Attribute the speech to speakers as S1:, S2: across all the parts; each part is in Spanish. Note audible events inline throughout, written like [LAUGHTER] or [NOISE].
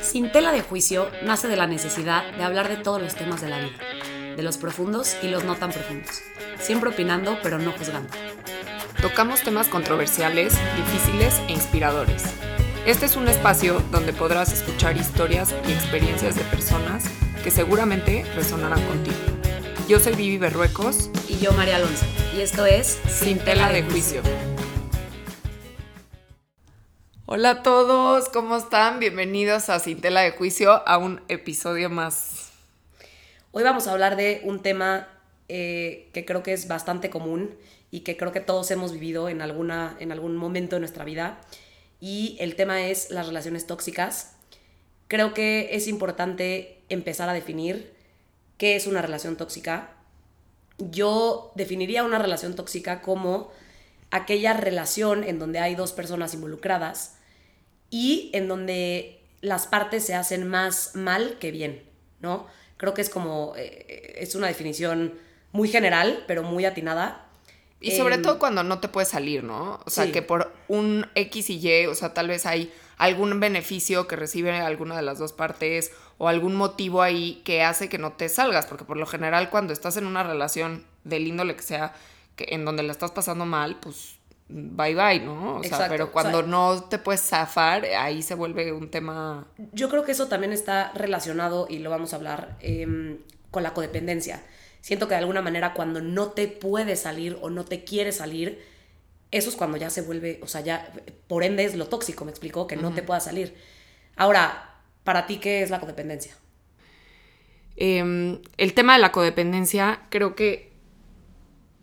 S1: Sin tela de juicio nace de la necesidad de hablar de todos los temas de la vida, de los profundos y los no tan profundos, siempre opinando pero no juzgando.
S2: Tocamos temas controversiales, difíciles e inspiradores. Este es un espacio donde podrás escuchar historias y experiencias de personas que seguramente resonarán contigo. Yo soy Vivi Berruecos
S1: Y yo, María Alonso, y esto es
S2: Sin tela de juicio. Hola a todos, ¿cómo están? Bienvenidos a Sin tela de juicio, a un episodio más.
S1: Hoy vamos a hablar de un tema eh, que creo que es bastante común y que creo que todos hemos vivido en, alguna, en algún momento de nuestra vida. Y el tema es las relaciones tóxicas. Creo que es importante empezar a definir qué es una relación tóxica. Yo definiría una relación tóxica como aquella relación en donde hay dos personas involucradas y en donde las partes se hacen más mal que bien, ¿no? Creo que es como, eh, es una definición muy general, pero muy atinada.
S2: Y sobre
S1: Em,
S2: todo cuando no te puedes salir, ¿no? O sea,
S1: sí.
S2: que por un X y Y, o sea, tal vez hay algún beneficio que recibe alguna de las dos partes o algún motivo ahí que hace que no te salgas, porque por lo general cuando estás en una relación del índole que sea, que en donde la estás pasando mal, pues bye bye, ¿no? O sea, pero
S1: o
S2: cuando
S1: sea-
S2: no te puedes zafar, ahí se vuelve un tema...
S1: Yo creo que eso también está relacionado, y lo vamos a hablar, em, con la codependencia. Siento que de alguna manera cuando no te puedes salir o no te quieres salir, eso es cuando ya se vuelve, o sea, ya, por ende es lo tóxico, me explicó, que no te puedas salir. Ahora, para ti, ¿qué es la codependencia?
S2: Eh, el tema de la codependencia creo que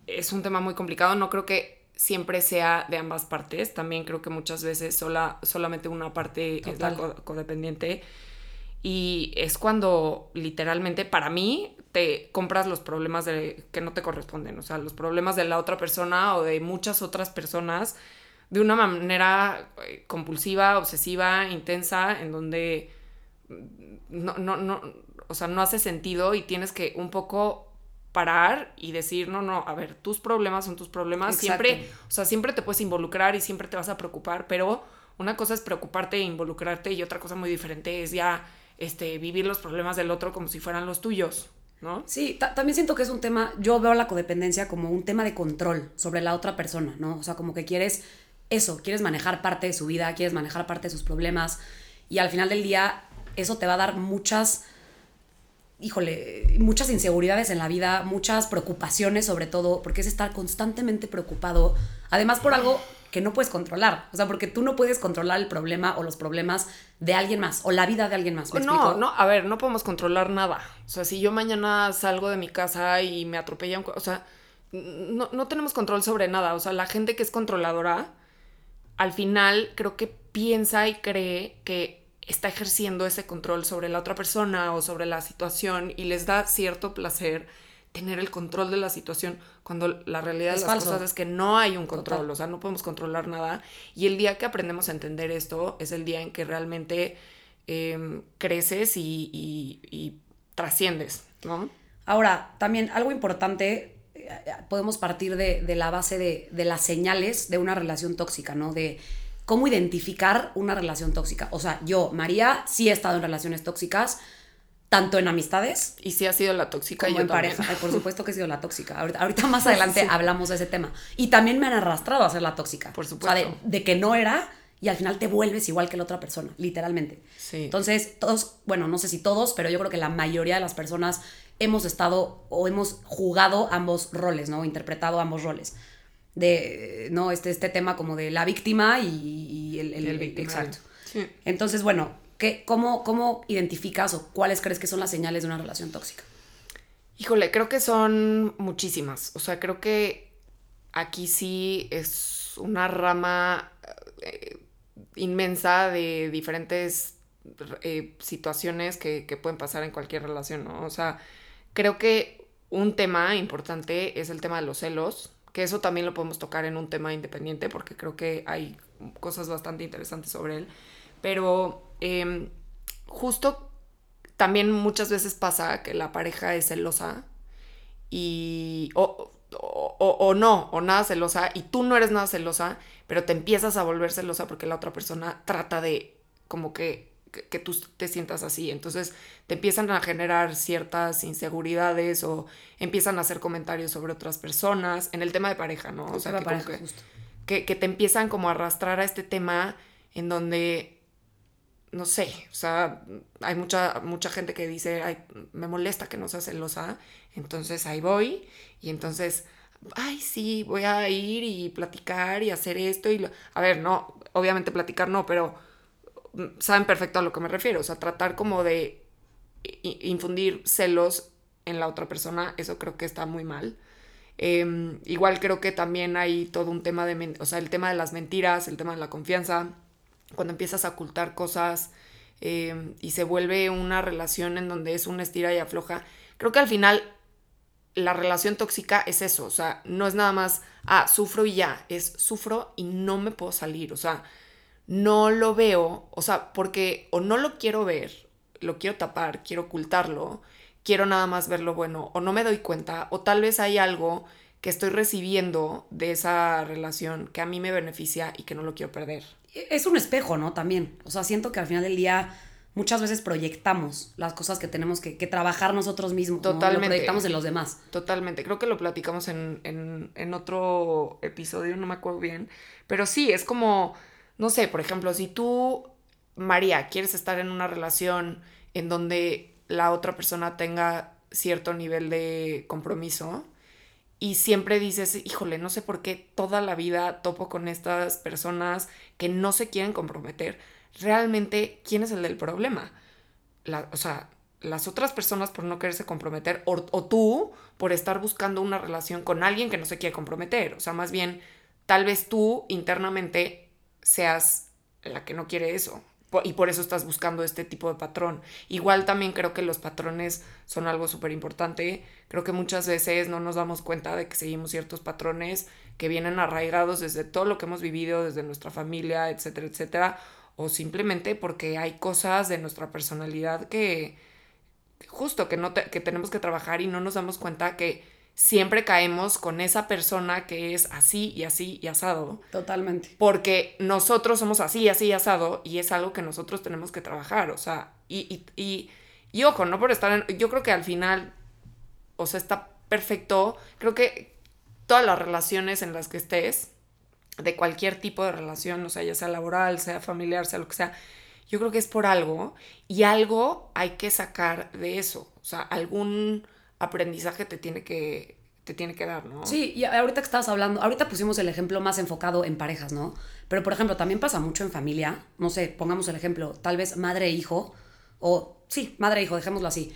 S2: es un tema muy complicado. No creo que siempre sea de ambas partes. También creo que muchas veces sola, solamente una parte es la
S1: Total.
S2: co- codependiente. Y es cuando literalmente para mí te compras los problemas de, que no te corresponden. O sea, los problemas de la otra persona o de muchas otras personas de una manera eh, compulsiva, obsesiva, intensa, en donde no, no, no, o sea, no hace sentido y tienes que un poco parar y decir, no, no, a ver, tus problemas son tus problemas,
S1: Exacto.
S2: siempre, o sea, siempre te puedes involucrar y siempre te vas a preocupar, pero una cosa es preocuparte e involucrarte y otra cosa muy diferente es ya este, vivir los problemas del otro como si fueran los tuyos, ¿no?
S1: Sí, ta- también siento que es un tema, yo veo la codependencia como un tema de control sobre la otra persona, ¿no? O sea, como que quieres eso, quieres manejar parte de su vida, quieres manejar parte de sus problemas y al final del día eso te va a dar muchas, híjole, muchas inseguridades en la vida, muchas preocupaciones sobre todo, porque es estar constantemente preocupado, además por algo que no puedes controlar, o sea, porque tú no puedes controlar el problema o los problemas de alguien más o la vida de alguien más. ¿me
S2: No,
S1: explico?
S2: no, a ver, no podemos controlar nada. O sea, si yo mañana salgo de mi casa y me atropellan, o sea, no, no tenemos control sobre nada. O sea, la gente que es controladora, al final creo que piensa y cree que está ejerciendo ese control sobre la otra persona o sobre la situación y les da cierto placer tener el control de la situación cuando la realidad
S1: Es
S2: de las
S1: falso.
S2: cosas es que no hay un control,
S1: Total.
S2: o sea, no podemos controlar nada. Y el día que aprendemos a entender esto es el día en que realmente eh, creces y, y- y trasciendes, ¿no?
S1: Ahora, también algo importante, eh, podemos partir de, de la base de, de las señales de una relación tóxica, ¿no? De cómo identificar una relación tóxica. O sea, yo, María, sí he estado en relaciones tóxicas, tanto en amistades
S2: Y sí ha sido la tóxica
S1: como
S2: yo
S1: en
S2: también.
S1: pareja. Ay, por supuesto que he sido la tóxica. Ahorita, ahorita [LAUGHS] más adelante hablamos de ese tema. Y también me han arrastrado a ser la tóxica.
S2: Por
S1: O sea,
S2: supuesto.
S1: de, de que no era y al final te vuelves igual que la otra persona, literalmente.
S2: Sí.
S1: Entonces, todos, bueno, no sé si todos, pero yo creo que la mayoría de las personas hemos estado o hemos jugado ambos roles, ¿no? Interpretado ambos roles. De, ¿no? Este, este tema como de la víctima y, y el, el-
S2: El victimario.
S1: Exacto.
S2: Sí.
S1: Entonces, bueno, ¿qué, cómo, ¿cómo identificas o cuáles crees que son las señales de una relación tóxica?
S2: Híjole, creo que son muchísimas. O sea, creo que aquí sí es una rama eh, inmensa de diferentes eh, situaciones que, que pueden pasar en cualquier relación, ¿no? O sea, creo que un tema importante es el tema de los celos, que eso también lo podemos tocar en un tema independiente, porque creo que hay cosas bastante interesantes sobre él. Pero em, justo también muchas veces pasa que la pareja es celosa y o, o- o- o no, o nada celosa, y tú no eres nada celosa, pero te empiezas a volver celosa porque la otra persona trata de como que que, tú te sientas así. Entonces te empiezan a generar ciertas inseguridades o empiezan a hacer comentarios sobre otras personas en el tema de pareja, ¿no? O sea, que, que, te empiezan como a arrastrar a este tema en donde, no sé, o sea, hay mucha, mucha gente que dice, ay, me molesta que no seas celosa, entonces ahí voy y entonces ay, sí, voy a ir y platicar y hacer esto y A ver, no, obviamente platicar no, pero saben perfecto a lo que me refiero, o sea, tratar como de infundir celos en la otra persona, eso creo que está muy mal. Em, igual creo que también hay todo un tema de, o sea, el tema de las mentiras, el tema de la confianza, cuando empiezas a ocultar cosas em, y se vuelve una relación en donde es una estira y afloja, creo que al final la relación tóxica es eso, o sea, no es nada más, ah, sufro y ya, es sufro y no me puedo salir, o sea, no lo veo, o sea, porque o no lo quiero ver, lo quiero tapar, quiero ocultarlo, quiero nada más ver lo bueno, o no me doy cuenta, o tal vez hay algo que estoy recibiendo de esa relación que a mí me beneficia y que no lo quiero perder.
S1: Es un espejo, ¿no? También, o sea, siento que al final del día muchas veces proyectamos las cosas que tenemos que, trabajar nosotros mismos. Totalmente. Lo proyectamos en los demás.
S2: Totalmente. Creo que lo platicamos en, en, otro episodio, no me acuerdo bien. Pero sí, es como, no sé, por ejemplo, si tú, María, quieres estar en una relación en donde la otra persona tenga cierto nivel de compromiso, y siempre dices, híjole, no sé por qué toda la vida topo con estas personas que no se quieren comprometer realmente quién es el del problema. o sea, las otras personas por no quererse comprometer o, tú por estar buscando una relación con alguien que no se quiere comprometer. O sea, más bien, tal vez tú internamente seas la que no quiere eso y por eso estás buscando este tipo de patrón. Igual también creo que los patrones son algo súper importante. Creo que muchas veces no nos damos cuenta de que seguimos ciertos patrones que vienen arraigados desde todo lo que hemos vivido, desde nuestra familia, etcétera, etcétera, o simplemente porque hay cosas de nuestra personalidad que justo que no que tenemos que trabajar y no nos damos cuenta que siempre caemos con esa persona que es así y así y asado.
S1: Totalmente.
S2: Porque nosotros somos así, así y asado y es algo que nosotros tenemos que trabajar, o sea, y, y, y, ojo, no por estar en, yo creo que al final, o sea, está perfecto, creo que todas las relaciones en las que estés, de cualquier tipo de relación, o sea, ya sea laboral, sea familiar, sea lo que sea, yo creo que es por algo y algo hay que sacar de eso, o sea, algún aprendizaje te tiene que te tiene que dar, ¿no?
S1: Sí, y ahorita que estabas hablando, ahorita pusimos el ejemplo más enfocado en parejas, ¿no? Pero por ejemplo, también pasa mucho en familia, no sé, pongamos el ejemplo, tal vez madre e hijo, o sí, madre e hijo, dejémoslo así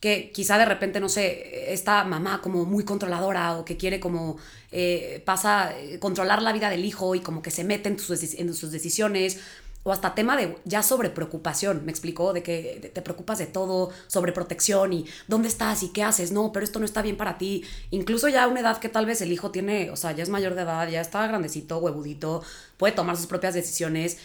S1: que quizá de repente, no sé, esta mamá como muy controladora o que quiere como eh, pasa eh, controlar la vida del hijo y como que se mete en sus, en sus decisiones o hasta tema de ya sobre preocupación, me explicó, de que te preocupas de todo, sobre protección y dónde estás y qué haces, no, pero esto no está bien para ti, incluso ya a una edad que tal vez el hijo tiene, o sea, ya es mayor de edad, ya está grandecito, huevudito, puede tomar sus propias decisiones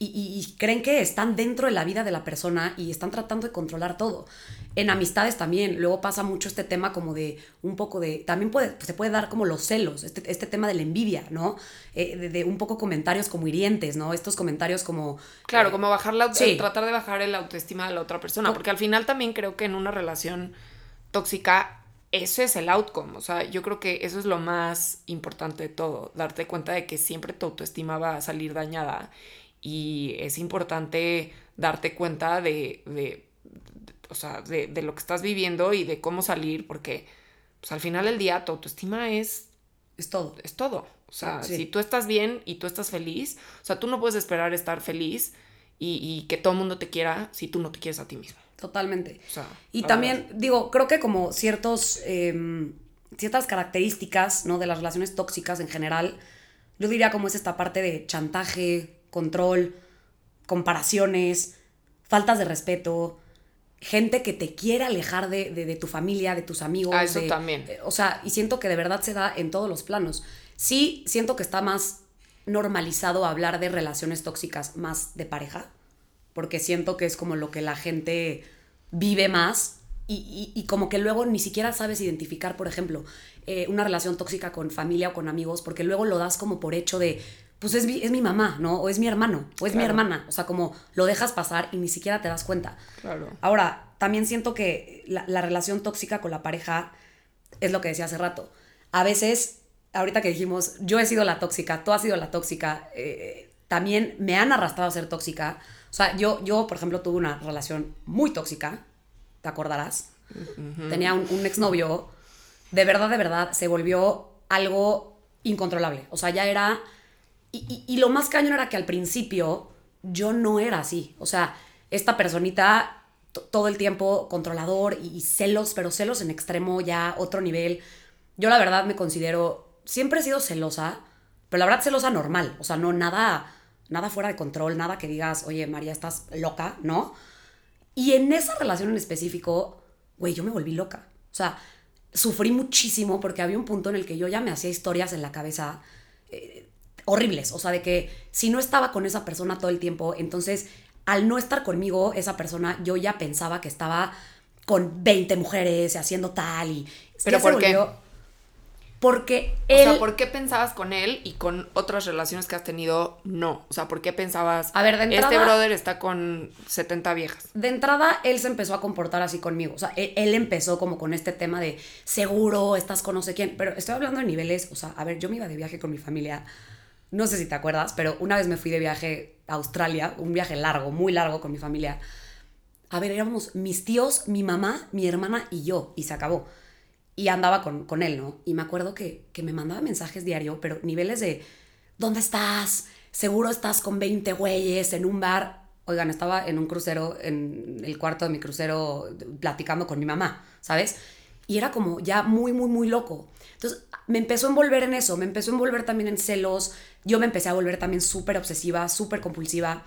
S1: y, creen que están dentro de la vida de la persona y están tratando de controlar todo. En amistades también, luego pasa mucho este tema como de un poco de, también puede, se puede dar como los celos, este, este tema de la envidia, ¿no? Eh, de, un poco comentarios como hirientes, ¿no? Estos comentarios como...
S2: Claro, eh, como bajar la, tratar de bajar el autoestima de la otra persona, porque al final también creo que en una relación tóxica ese es el outcome, o sea, yo creo que eso es lo más importante de todo, darte cuenta de que siempre tu autoestima va a salir dañada y es importante darte cuenta de, de, o sea, de, de, lo que estás viviendo y de cómo salir, porque pues, al final del día tu autoestima es,
S1: es todo.
S2: Es todo. O sea, si tú estás bien y tú estás feliz, o sea, tú no puedes esperar estar feliz y, y que todo el mundo te quiera si tú no te quieres a ti mismo.
S1: Totalmente. O sea, y también, digo, creo que como ciertos, em, ciertas características, ¿no? De las relaciones tóxicas en general, yo diría como es esta parte de chantaje, control, comparaciones, faltas de respeto, gente que te quiere alejar de, tu familia, de tus amigos.
S2: Ah, eso también.
S1: Eh, o sea, y siento que de verdad se da en todos los planos. Sí, siento que está más normalizado hablar de relaciones tóxicas más de pareja, porque siento que es como lo que la gente vive más y, como que luego ni siquiera sabes identificar, por ejemplo, eh, una relación tóxica con familia o con amigos, porque luego lo das como por hecho de, pues es mi, es mi mamá, ¿no? O es mi hermano, o es mi hermana. O sea, como lo dejas pasar y ni siquiera te das cuenta.
S2: Claro.
S1: Ahora, también siento que la, la relación tóxica con la pareja es lo que decía hace rato. A veces, ahorita que dijimos, yo he sido la tóxica, tú has sido la tóxica, eh, también me han arrastrado a ser tóxica. O sea, yo, yo, por ejemplo, tuve una relación muy tóxica, ¿te acordarás? Tenía un, un exnovio, de verdad, de verdad, se volvió algo incontrolable. O sea, ya era... Y, y- lo más cañón era que al principio yo no era así. O sea, esta personita todo el tiempo controlador y, y celos, pero celos en extremo ya, otro nivel. Yo la verdad me considero, siempre he sido celosa, pero la verdad celosa normal. O sea, no nada, nada fuera de control, nada que digas, oye María, estás loca, ¿no? Y en esa relación en específico, güey, yo me volví loca. O sea, sufrí muchísimo porque había un punto en el que yo ya me hacía historias en la cabeza eh, horribles. O sea, de que si no estaba con esa persona todo el tiempo, entonces al no estar conmigo, esa persona, yo ya pensaba que estaba con 20 mujeres haciendo tal y...
S2: ¿Pero por qué?
S1: Porque
S2: O
S1: él...
S2: sea, ¿por qué pensabas con él y con otras relaciones que has tenido no? O sea, ¿por qué pensabas,
S1: A ver, de
S2: este
S1: entrada-
S2: brother está con 70 viejas?
S1: De entrada, él se empezó a comportar así conmigo. O sea, él, él empezó como con este tema de seguro estás con no sé quién. Pero estoy hablando de niveles. O sea, a ver, yo me iba de viaje con mi familia. No sé si te acuerdas, pero una vez me fui de viaje a Australia, un viaje largo, muy largo con mi familia. A ver, éramos mis tíos, mi mamá, mi hermana y yo, y se acabó. Y andaba con, con él, ¿no? Y me acuerdo que, que me mandaba mensajes diario, pero niveles de, ¿dónde estás? Seguro estás con 20 güeyes en un bar. Oigan, estaba en un crucero, en el cuarto de mi crucero, platicando con mi mamá, ¿sabes? Y era como ya muy, muy, muy loco. Entonces me empezó a envolver en eso, me empezó a envolver también en celos. Yo me empecé a volver también súper obsesiva, súper compulsiva,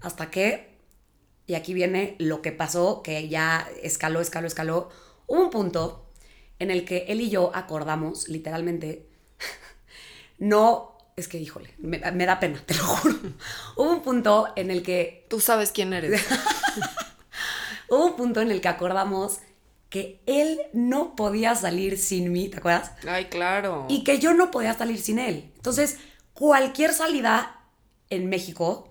S1: hasta que, y aquí viene lo que pasó, que ya escaló, escaló, escaló. Hubo un punto en el que él y yo acordamos, literalmente, [LAUGHS] no, es que, híjole, me, me da pena, te lo juro. [LAUGHS] Hubo un punto en el que
S2: Tú sabes quién eres. [LAUGHS]
S1: Hubo un punto en el que acordamos que él no podía salir sin mí, ¿te acuerdas?
S2: Ay, claro.
S1: Y que yo no podía salir sin él. Entonces, cualquier salida en México,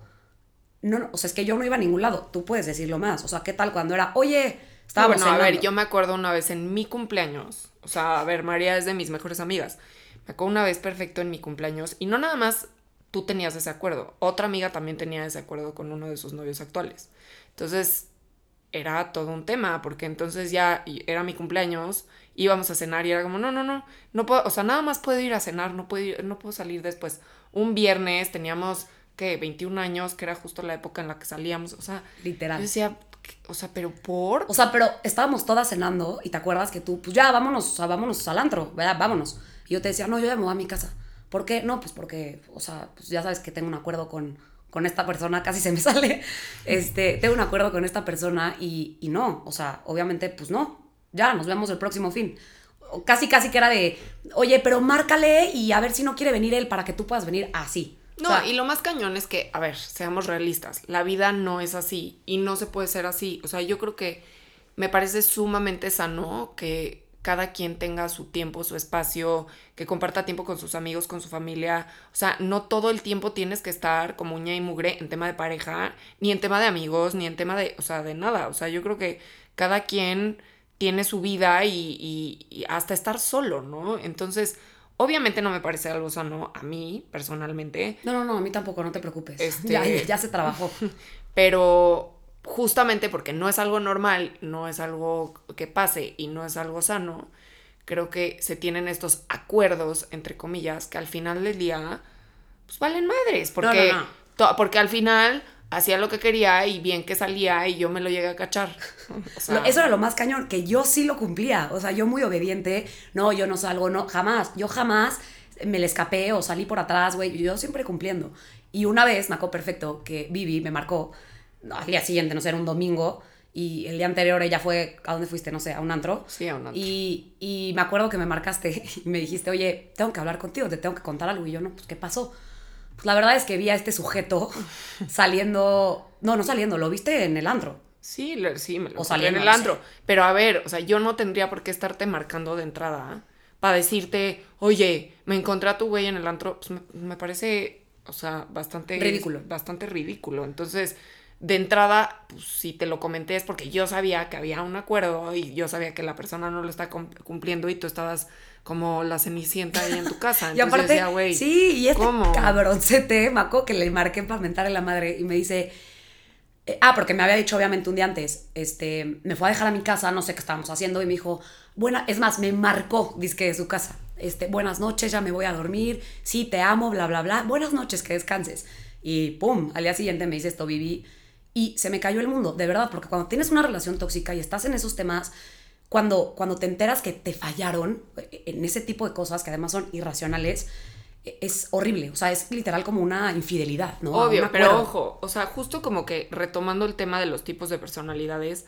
S1: no, no, o sea, es que yo no iba a ningún lado. Tú puedes decirlo más. O sea, ¿qué tal cuando era, oye, estábamos
S2: bueno, a ver,
S1: cenando"?
S2: yo me acuerdo una vez en mi cumpleaños. O sea, a ver, María es de mis mejores amigas. Me acuerdo una vez perfecto en mi cumpleaños. Y no nada más tú tenías ese acuerdo. Otra amiga también tenía ese acuerdo con uno de sus novios actuales. Entonces, era todo un tema. Porque entonces ya era mi cumpleaños. Íbamos a cenar y era como, no, no, no. No puedo, o sea, nada más puedo ir a cenar. No puedo, ir- no puedo salir después. Un viernes teníamos, ¿qué? 21 años, que era justo la época en la que salíamos. O sea,
S1: Literal.
S2: yo decía, o sea, pero por.
S1: O sea, pero estábamos todas cenando y te acuerdas que tú, pues ya, vámonos, o sea, vámonos al antro, ¿verdad? Vámonos. Y yo te decía, no, yo ya me voy a mi casa. ¿Por qué? No, pues porque, o sea, pues ya sabes que tengo un acuerdo con, con esta persona, casi se me [LAUGHS] sale. Este, tengo un acuerdo con esta persona y, y no, o sea, obviamente, pues no, ya, nos vemos el próximo fin. O Casi, casi que era de, oye, pero márcale y a ver si no quiere venir él para que tú puedas venir así. O
S2: No,
S1: sea,
S2: y lo más cañón es que, a ver, seamos realistas, la vida no es así y no se puede ser así. O sea, yo creo que me parece sumamente sano que cada quien tenga su tiempo, su espacio, que comparta tiempo con sus amigos, con su familia. O sea, no todo el tiempo tienes que estar como uña y mugre en tema de pareja, ni en tema de amigos, ni en tema de, o sea, de nada. O sea, yo creo que cada quien tiene su vida y, y- y hasta estar solo, ¿no? Entonces, obviamente no me parece algo sano a mí, personalmente.
S1: No, no, no, a mí tampoco, no te preocupes.
S2: Este- [LAUGHS]
S1: Ya, ya, ya se trabajó. [LAUGHS]
S2: Pero justamente porque no es algo normal, no es algo que pase y no es algo sano, creo que se tienen estos acuerdos, entre comillas, que al final del día, pues valen madres. Porque,
S1: no, no.
S2: to- porque al final hacía lo que quería y bien que salía y yo me lo llegué a cachar. [LAUGHS] O sea,
S1: Eso era lo más cañón, que yo sí lo cumplía. O sea, yo muy obediente. No, yo no salgo, no, jamás. Yo jamás me le escapé o salí por atrás, güey. Yo siempre cumpliendo. Y una vez, me acuerdo perfecto, que Vivi me marcó al día siguiente, no sé, era un domingo. Y el día anterior ella fue, ¿a dónde fuiste? No sé, a un antro.
S2: Sí, a un antro.
S1: Y, y me acuerdo que me marcaste [LAUGHS] y me dijiste, oye, tengo que hablar contigo, te tengo que contar algo. Y yo, no, pues, ¿qué pasó? Pues la verdad es que vi a este sujeto [LAUGHS] saliendo, no, no saliendo, lo viste en el antro.
S2: Sí, le- sí, me lo
S1: O
S2: encontré en
S1: saliendo,
S2: el
S1: no sé.
S2: antro. Pero a ver, o sea, yo no tendría por qué estarte marcando de entrada para decirte, oye, me encontré a tu güey en el antro. Pues me, me parece, o sea, bastante
S1: Ridículo.
S2: Bastante ridículo. Entonces, de entrada, pues si te lo comenté es porque yo sabía que había un acuerdo y yo sabía que la persona no lo está cum- cumpliendo y tú estabas como la cenicienta ahí en tu casa. [LAUGHS]
S1: Y
S2: Entonces
S1: aparte,
S2: decía, güey,
S1: sí, y este
S2: ¿cómo?
S1: cabroncete, Maco, que le marqué para mentarle la madre y me dice, eh, ah, porque me había dicho obviamente un día antes, este, me fue a dejar a mi casa, no sé qué estábamos haciendo, y me dijo, buena, es más, me marcó, disque de su casa, este, buenas noches, ya me voy a dormir, sí, te amo, bla, bla, bla, buenas noches, que descanses. Y pum, al día siguiente me dice esto, Vivi, y se me cayó el mundo, de verdad, porque cuando tienes una relación tóxica y estás en esos temas, cuando, cuando te enteras que te fallaron eh, en ese tipo de cosas que además son irracionales, eh, es horrible. O sea, es literal como una infidelidad, ¿no?
S2: Obvio, pero ojo, o sea, justo como que retomando el tema de los tipos de personalidades,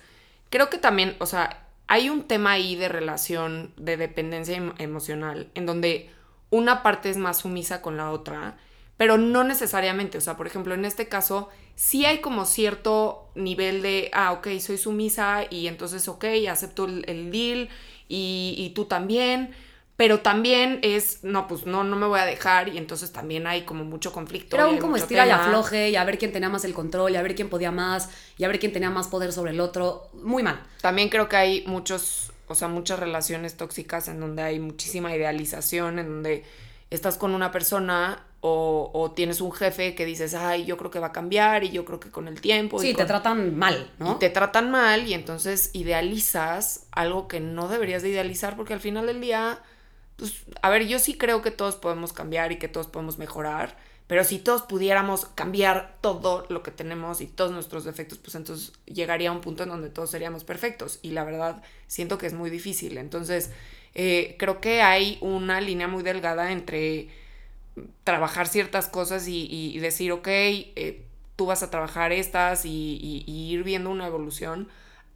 S2: creo que también, o sea, hay un tema ahí de relación, de dependencia em- emocional, en donde una parte es más sumisa con la otra, pero no necesariamente, o sea, por ejemplo, en este caso, sí hay como cierto nivel de, ah, ok, soy sumisa y entonces, ok, acepto el, el deal y, y tú también. Pero también es, no, pues no, no me voy a dejar y entonces también hay como mucho conflicto.
S1: Era
S2: y
S1: un como estira y
S2: tema.
S1: afloje y a ver quién tenía más el control y a ver quién podía más y a ver quién tenía más poder sobre el otro. Muy mal.
S2: También creo que hay muchos, o sea, muchas relaciones tóxicas en donde hay muchísima idealización, en donde estás con una persona o, o tienes un jefe que dices, ay, yo creo que va a cambiar y yo creo que con el tiempo. y
S1: Sí, te tratan mal, ¿no?
S2: y te tratan mal y entonces idealizas algo que no deberías de idealizar porque al final del día, pues, a ver, yo sí creo que todos podemos cambiar y que todos podemos mejorar, pero si todos pudiéramos cambiar todo lo que tenemos y todos nuestros defectos, pues entonces llegaría a un punto en donde todos seríamos perfectos y la verdad siento que es muy difícil. Entonces, eh, creo que hay una línea muy delgada entre trabajar ciertas cosas y, y- decir, ok, eh, tú vas a trabajar estas y, y- y ir viendo una evolución,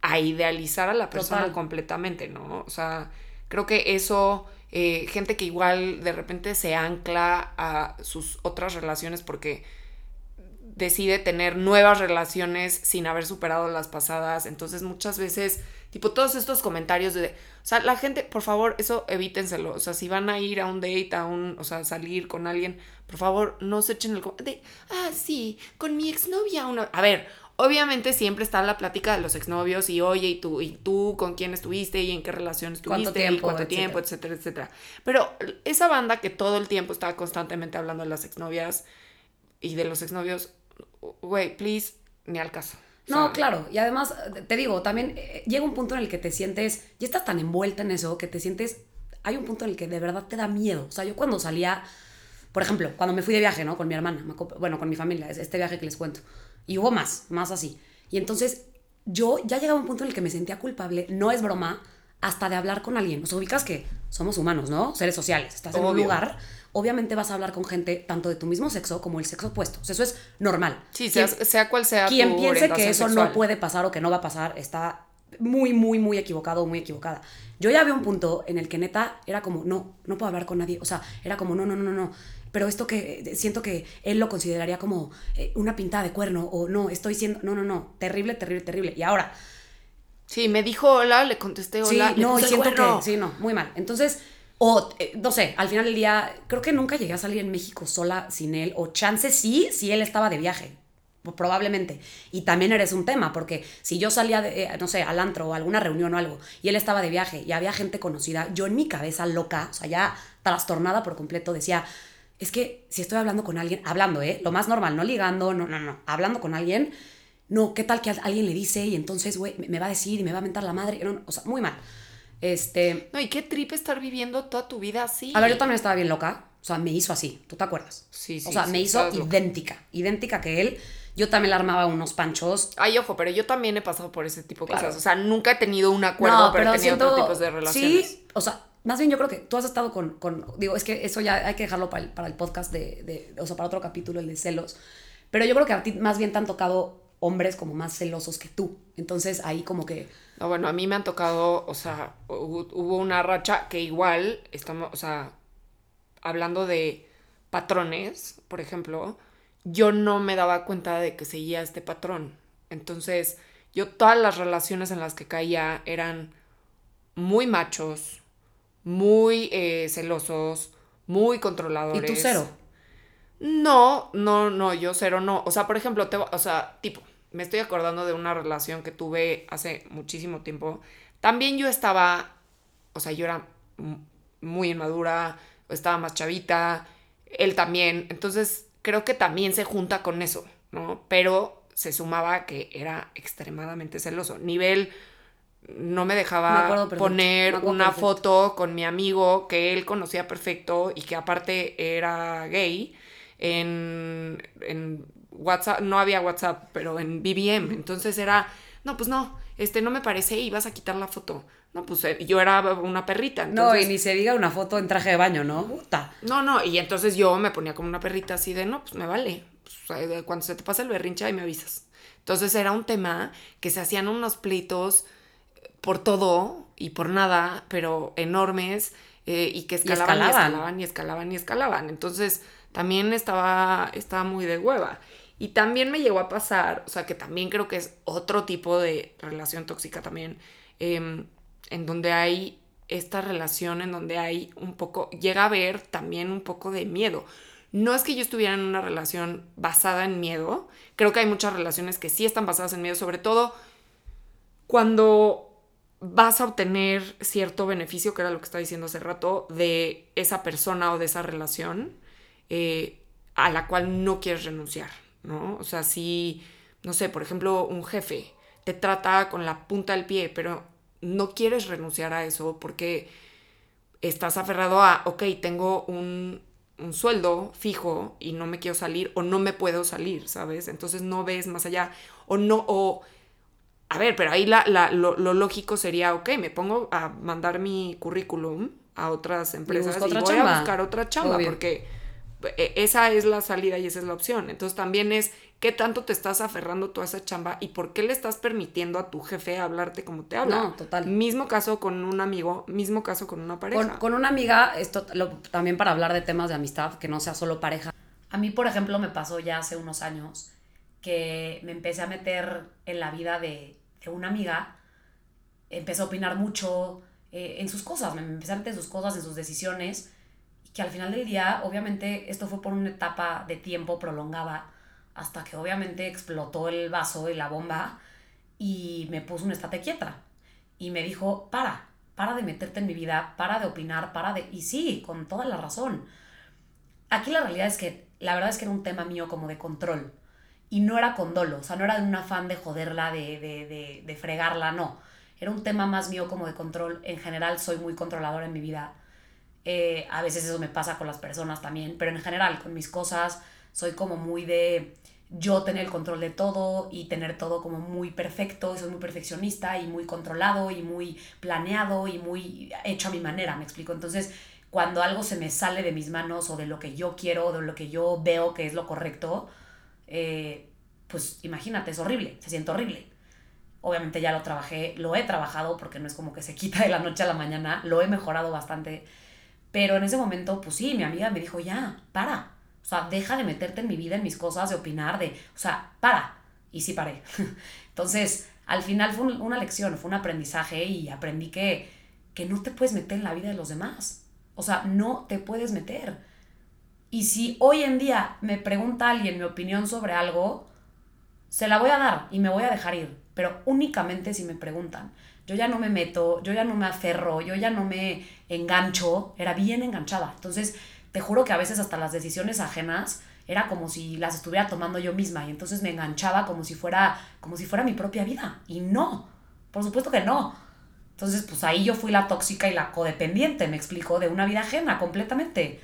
S2: a idealizar a la persona
S1: Total.
S2: completamente, ¿no? O sea, creo que eso, eh, gente que igual de repente se ancla a sus otras relaciones porque decide tener nuevas relaciones sin haber superado las pasadas. Entonces muchas veces, tipo todos estos comentarios de, o sea, la gente, por favor, eso evítenselo. O sea, si van a ir a un date, a un, o sea, salir con alguien, por favor, no se echen el de, ah, sí, con mi exnovia una. A ver, obviamente siempre está la plática de los exnovios y oye, y tú, y tú con quién estuviste y en qué relación
S1: ¿Cuánto
S2: estuviste y
S1: tiempo,
S2: cuánto
S1: etcétera?
S2: tiempo, etcétera, etcétera. Pero esa banda que todo el tiempo estaba constantemente hablando de las exnovias y de los exnovios, güey, please, ni al caso.
S1: No, claro. Y además, te digo, también eh, llega un punto en el que te sientes, ya estás tan envuelta en eso que te sientes, hay un punto en el que de verdad te da miedo. O sea, yo cuando salía, por ejemplo, cuando me fui de viaje, ¿no? Con mi hermana, bueno, con mi familia, es- este viaje que les cuento. Y hubo más, más así. Y entonces yo ya llegaba a un punto en el que me sentía culpable, no es broma, hasta de hablar con alguien. Sea, ubicas que somos humanos, ¿no? Seres sociales. Estás en un lugar, obviamente vas a hablar con gente tanto de tu mismo sexo como el sexo opuesto. O sea, eso es normal.
S2: Sí, sea,
S1: Quien-
S2: sea cual sea
S1: quien
S2: tu
S1: piense que eso
S2: sexual.
S1: no puede pasar o que no va a pasar está muy, muy, muy equivocado o muy equivocada. Yo ya había un punto en el que neta era como, no, no puedo hablar con nadie. O sea, era como, no, no, no, no, no. Pero esto que eh, siento que él lo consideraría como eh, una pintada de cuerno o no, estoy siendo, no, no, no, terrible, terrible, terrible. Y ahora,
S2: Sí, me dijo hola, le contesté hola.
S1: sí,
S2: le
S1: no, siento
S2: cuerno.
S1: que, sí, no, muy mal. Entonces, o, eh, no sé, al final del día, creo que nunca llegué a salir en México sola sin él, o chance sí, si él estaba de viaje, probablemente. Y también eres un tema, porque si yo salía, de, eh, no sé, al antro o a alguna reunión o algo, y él estaba de viaje y había gente conocida, yo en mi cabeza loca, o sea, ya trastornada por completo, decía, es que si estoy hablando con alguien, hablando, ¿eh? Lo más normal, no ligando, no, no, no, hablando con alguien, no, ¿qué tal que alguien le dice y entonces, güey, me- me va a decir y me va a mentar la madre? No, no, o sea, muy mal. Este,
S2: No, y qué trip estar viviendo toda tu vida así.
S1: a ver, yo también estaba bien loca, o sea, me hizo así, ¿tú te acuerdas?
S2: Sí, sí,
S1: O sea,
S2: sí,
S1: me hizo
S2: loca.
S1: idéntica, idéntica que él. Yo también le armaba unos panchos.
S2: Ay, ojo, pero yo también he pasado por ese tipo de
S1: Claro.
S2: cosas. O sea, nunca he tenido un acuerdo, pero, he tenido otros tipos de relaciones.
S1: Sí, o sea, más bien yo creo que tú has estado con, con- digo, es que eso ya hay que dejarlo para el, para el podcast de, de- o sea, para otro capítulo, el de celos. Pero yo creo que a ti más bien te han tocado hombres como más celosos que tú. Entonces ahí como que,
S2: No, bueno, a mí me han tocado, o sea, hu- hubo una racha que igual, estamos, o sea, hablando de patrones, por ejemplo, yo no me daba cuenta de que seguía este patrón. Entonces, yo todas las relaciones en las que caía eran muy machos, muy eh, celosos, muy
S1: ¿y
S2: controladores.
S1: tú cero?
S2: No, no, no, yo cero no. O sea, por ejemplo, te, o sea, tipo, me estoy acordando de una relación que tuve hace muchísimo tiempo. También yo estaba, o sea, yo era muy inmadura, estaba más chavita, él también. Entonces, creo que también se junta con eso, ¿no? Pero se sumaba que era extremadamente celoso. Nivel, no me dejaba poner una foto con mi amigo que él conocía perfecto y que aparte era gay en, en WhatsApp, no había WhatsApp, pero en BBM. Entonces era, no, pues no, este no me parece y vas a quitar la foto. No, pues eh, yo era una perrita.
S1: no, y ni se diga una foto en traje de baño, ¿no? Puta.
S2: No, no, y entonces yo me ponía como una perrita así de, no, pues me vale. Pues, cuando se te pasa el berrinche, ahí me avisas. Entonces era un tema que se hacían unos pleitos por todo y por nada, pero enormes, eh, y que escalaban y, escalaban y escalaban y escalaban. Entonces también estaba, estaba muy de hueva. Y también me llegó a pasar, o sea, que también creo que es otro tipo de relación tóxica también. Eh, en donde hay esta relación, en donde hay un poco, llega a haber también un poco de miedo. No es que yo estuviera en una relación basada en miedo, creo que hay muchas relaciones que sí están basadas en miedo, sobre todo cuando vas a obtener cierto beneficio, que era lo que estaba diciendo hace rato, de esa persona o de esa relación eh, a la cual no quieres renunciar, ¿no? O sea, si, no sé, por ejemplo, un jefe te trata con la punta del pie, pero no quieres renunciar a eso porque estás aferrado a, ok, tengo un, sueldo fijo y no me quiero salir o no me puedo salir, ¿sabes? Entonces no ves más allá o no, o... A ver, pero ahí la, lo, lógico sería, ok, me pongo a mandar mi currículum a otras empresas y, voy a buscar otra chamba porque esa es la salida y esa es la opción. Entonces también es qué tanto te estás aferrando tú a esa chamba y por qué le estás permitiendo a tu jefe hablarte como te habla. No, total. Mismo caso con un amigo, mismo caso con una pareja.
S1: Con, una amiga, esto también para hablar de temas de amistad, que no sea solo pareja. A mí, por ejemplo, me pasó ya hace unos años que me empecé a meter en la vida de, una amiga, empecé a opinar mucho eh, en sus cosas, me empecé a meter en sus cosas, en sus decisiones que al final del día, obviamente, esto fue por una etapa de tiempo prolongada, hasta que obviamente explotó el vaso y la bomba y me puso un estate quieta. Y me dijo, para, para de meterte en mi vida, para de opinar, para de... Y sí, con toda la razón. Aquí la realidad es que, la verdad es que era un tema mío como de control. Y no era con dolo, o sea, no era de un afán de joderla, de, de, de, de fregarla, no. Era un tema más mío como de control. En general soy muy controladora en mi vida eh, a veces eso me pasa con las personas también, pero en general con mis cosas soy como muy de yo tener el control de todo y tener todo como muy perfecto, soy muy perfeccionista y muy controlado y muy planeado y muy hecho a mi manera, me explico. Entonces, cuando algo se me sale de mis manos o de lo que yo quiero, o de lo que yo veo que es lo correcto, eh, pues imagínate, es horrible, se siente horrible. Obviamente ya lo trabajé, lo he trabajado porque no es como que se quita de la noche a la mañana, lo he mejorado bastante pero en ese momento, pues sí, mi amiga me dijo, ya, para. O sea, deja de meterte en mi vida, en mis cosas, de opinar, de, o sea, para. Y sí paré. [LAUGHS] Entonces, al final fue una lección, fue un aprendizaje y aprendí que, que no te puedes meter en la vida de los demás. O sea, no te puedes meter. Y si hoy en día me pregunta alguien mi opinión sobre algo, se la voy a dar y me voy a dejar ir, pero únicamente si me preguntan yo ya no me meto, yo ya no me aferro, yo ya no me engancho, era bien enganchada. Entonces, te juro que a veces hasta las decisiones ajenas era como si las estuviera tomando yo misma y entonces me enganchaba como si fuera como si fuera mi propia vida y no, por supuesto que no. Entonces, pues ahí yo fui la tóxica y la codependiente, me explico, de una vida ajena completamente.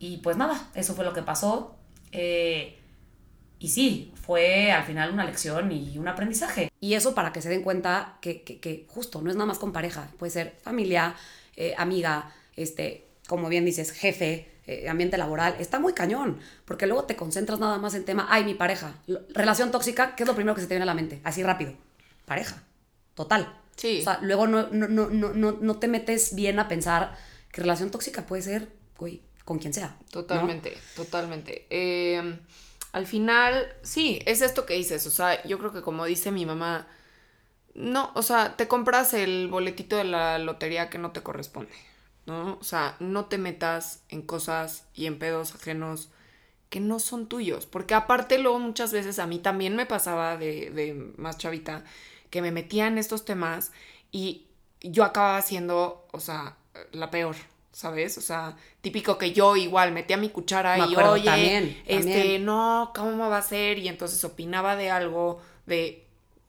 S1: Y pues nada, eso fue lo que pasó. Eh, y sí, fue al final una lección y un aprendizaje. Y eso para que se den cuenta que, que, justo no es nada más con pareja, puede ser familia, eh, amiga, este, como bien dices, jefe, eh, ambiente laboral, está muy cañón, porque luego te concentras nada más en tema, ay, mi pareja, relación tóxica, ¿qué es lo primero que se te viene a la mente? Así rápido, pareja, total. Sí. O sea, luego no, no, no, no, no te metes bien a pensar que relación tóxica puede ser, güey, con quien sea.
S2: Totalmente, totalmente. Eh al final, sí, es esto que dices, o sea, yo creo que como dice mi mamá, no, o sea, te compras el boletito de la lotería que no te corresponde, ¿no? O sea, no te metas en cosas y en pedos ajenos que no son tuyos. Porque aparte luego muchas veces a mí también me pasaba de, de más chavita que me metía en estos temas y yo acababa siendo, o sea, la peor. ¿Sabes? O sea, típico que yo igual metía mi cuchara y oye, también, este, no, ¿cómo va a ser? Y entonces opinaba de algo de